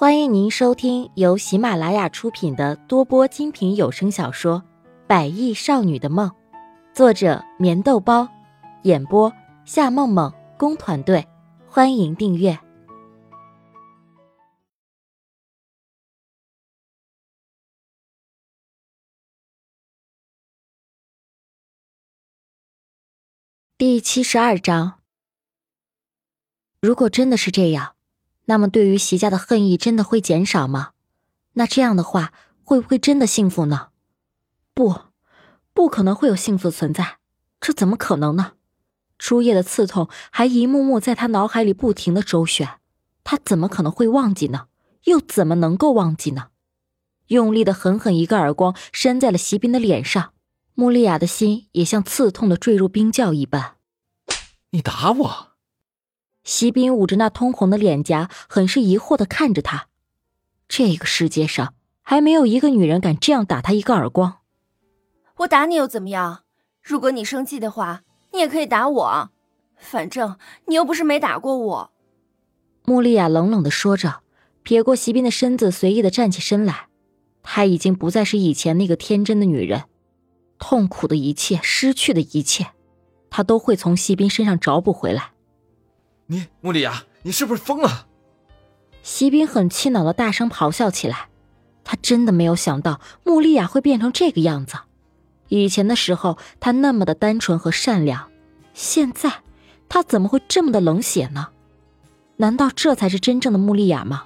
欢迎您收听由喜马拉雅出品的多播精品有声小说《百亿少女的梦》，作者：棉豆包，演播：夏梦梦工团队。欢迎订阅第七十二章。如果真的是这样。那么，对于席家的恨意真的会减少吗？那这样的话，会不会真的幸福呢？不，不可能会有幸福存在，这怎么可能呢？初夜的刺痛还一幕幕在他脑海里不停的周旋，他怎么可能会忘记呢？又怎么能够忘记呢？用力的狠狠一个耳光扇在了席斌的脸上，穆丽亚的心也像刺痛的坠入冰窖一般。你打我！席斌捂着那通红的脸颊，很是疑惑的看着他。这个世界上还没有一个女人敢这样打他一个耳光。我打你又怎么样？如果你生气的话，你也可以打我。反正你又不是没打过我。穆丽亚冷冷的说着，撇过席斌的身子，随意的站起身来。她已经不再是以前那个天真的女人，痛苦的一切，失去的一切，她都会从席斌身上找补回来。你穆丽亚，你是不是疯了？席斌很气恼的大声咆哮起来。他真的没有想到穆丽亚会变成这个样子。以前的时候，她那么的单纯和善良，现在，她怎么会这么的冷血呢？难道这才是真正的穆丽亚吗？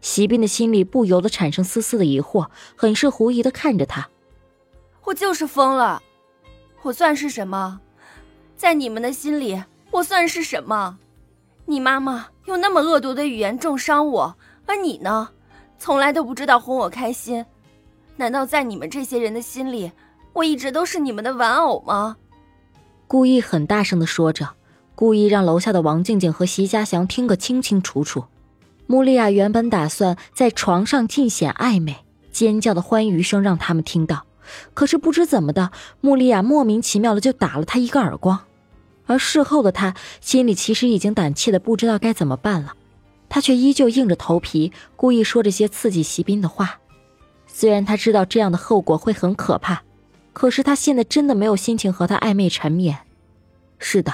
席斌的心里不由得产生丝丝的疑惑，很是狐疑的看着他。我就是疯了，我算是什么？在你们的心里，我算是什么？你妈妈用那么恶毒的语言重伤我，而你呢，从来都不知道哄我开心。难道在你们这些人的心里，我一直都是你们的玩偶吗？故意很大声的说着，故意让楼下的王静静和席家祥听个清清楚楚。穆丽亚原本打算在床上尽显暧昧，尖叫的欢愉声让他们听到，可是不知怎么的，穆丽亚莫名其妙的就打了他一个耳光。而事后的他心里其实已经胆怯的不知道该怎么办了，他却依旧硬着头皮，故意说这些刺激席斌的话。虽然他知道这样的后果会很可怕，可是他现在真的没有心情和他暧昧缠绵。是的，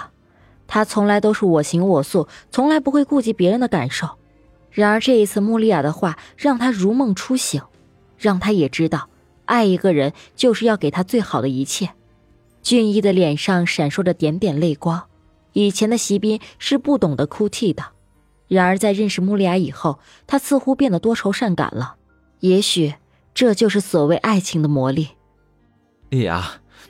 他从来都是我行我素，从来不会顾及别人的感受。然而这一次，穆丽亚的话让他如梦初醒，让他也知道，爱一个人就是要给他最好的一切。俊逸的脸上闪烁着点点泪光。以前的席斌是不懂得哭泣的，然而在认识穆丽亚以后，他似乎变得多愁善感了。也许这就是所谓爱情的魔力。丽亚，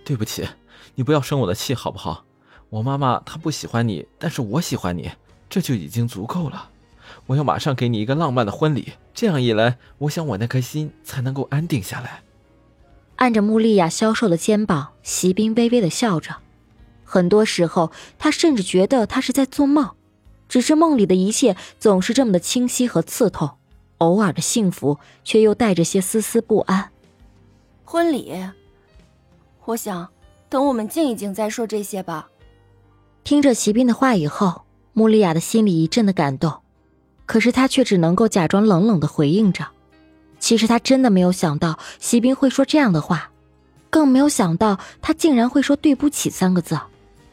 对不起，你不要生我的气好不好？我妈妈她不喜欢你，但是我喜欢你，这就已经足够了。我要马上给你一个浪漫的婚礼，这样一来，我想我那颗心才能够安定下来。按着穆丽亚消瘦的肩膀，席斌微微的笑着。很多时候，他甚至觉得他是在做梦，只是梦里的一切总是这么的清晰和刺痛，偶尔的幸福却又带着些丝丝不安。婚礼，我想等我们静一静再说这些吧。听着席斌的话以后，穆丽亚的心里一阵的感动，可是她却只能够假装冷冷的回应着。其实他真的没有想到席斌会说这样的话，更没有想到他竟然会说“对不起”三个字。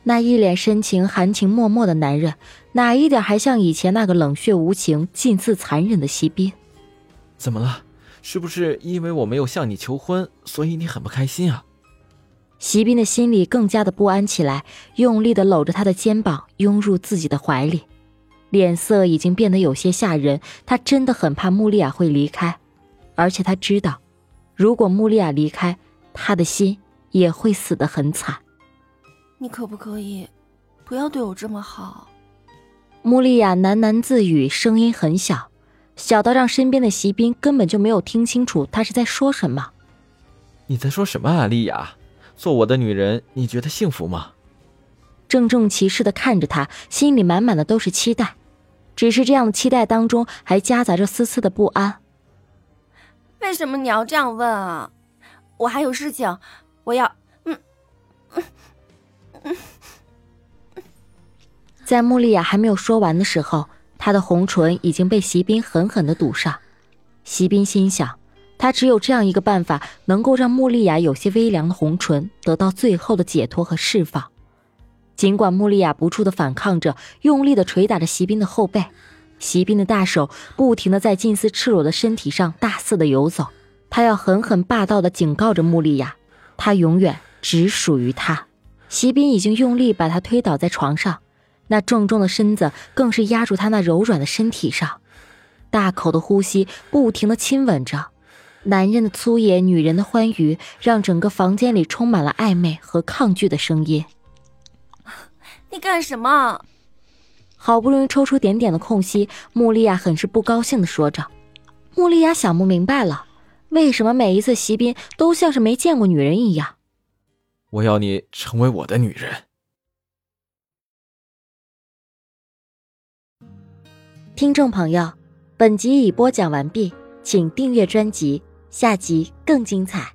那一脸深情、含情脉脉的男人，哪一点还像以前那个冷血无情、近似残忍的席斌？怎么了？是不是因为我没有向你求婚，所以你很不开心啊？席斌的心里更加的不安起来，用力的搂着他的肩膀，拥入自己的怀里，脸色已经变得有些吓人。他真的很怕穆丽亚会离开。而且他知道，如果穆丽亚离开，他的心也会死得很惨。你可不可以不要对我这么好？穆丽亚喃喃自语，声音很小，小到让身边的席斌根本就没有听清楚他是在说什么。你在说什么啊，丽亚？做我的女人，你觉得幸福吗？郑重其事的看着他，心里满满的都是期待，只是这样的期待当中还夹杂着丝丝的不安。为什么你要这样问啊？我还有事情，我要……嗯嗯嗯。在穆丽亚还没有说完的时候，他的红唇已经被席斌狠狠的堵上。席斌心想，他只有这样一个办法，能够让穆丽亚有些微凉的红唇得到最后的解脱和释放。尽管穆丽亚不住的反抗着，用力的捶打着席斌的后背，席斌的大手不停的在近似赤裸的身体上大肆的游走，他要狠狠霸道的警告着穆丽亚，他永远只属于他。席斌已经用力把他推倒在床上，那重重的身子更是压住他那柔软的身体上，大口的呼吸不停的亲吻着，男人的粗野，女人的欢愉，让整个房间里充满了暧昧和抗拒的声音。你干什么？好不容易抽出点点的空隙，穆丽亚很是不高兴的说着。穆丽亚想不明白了，为什么每一次席斌都像是没见过女人一样？我要你成为我的女人。听众朋友，本集已播讲完毕，请订阅专辑，下集更精彩。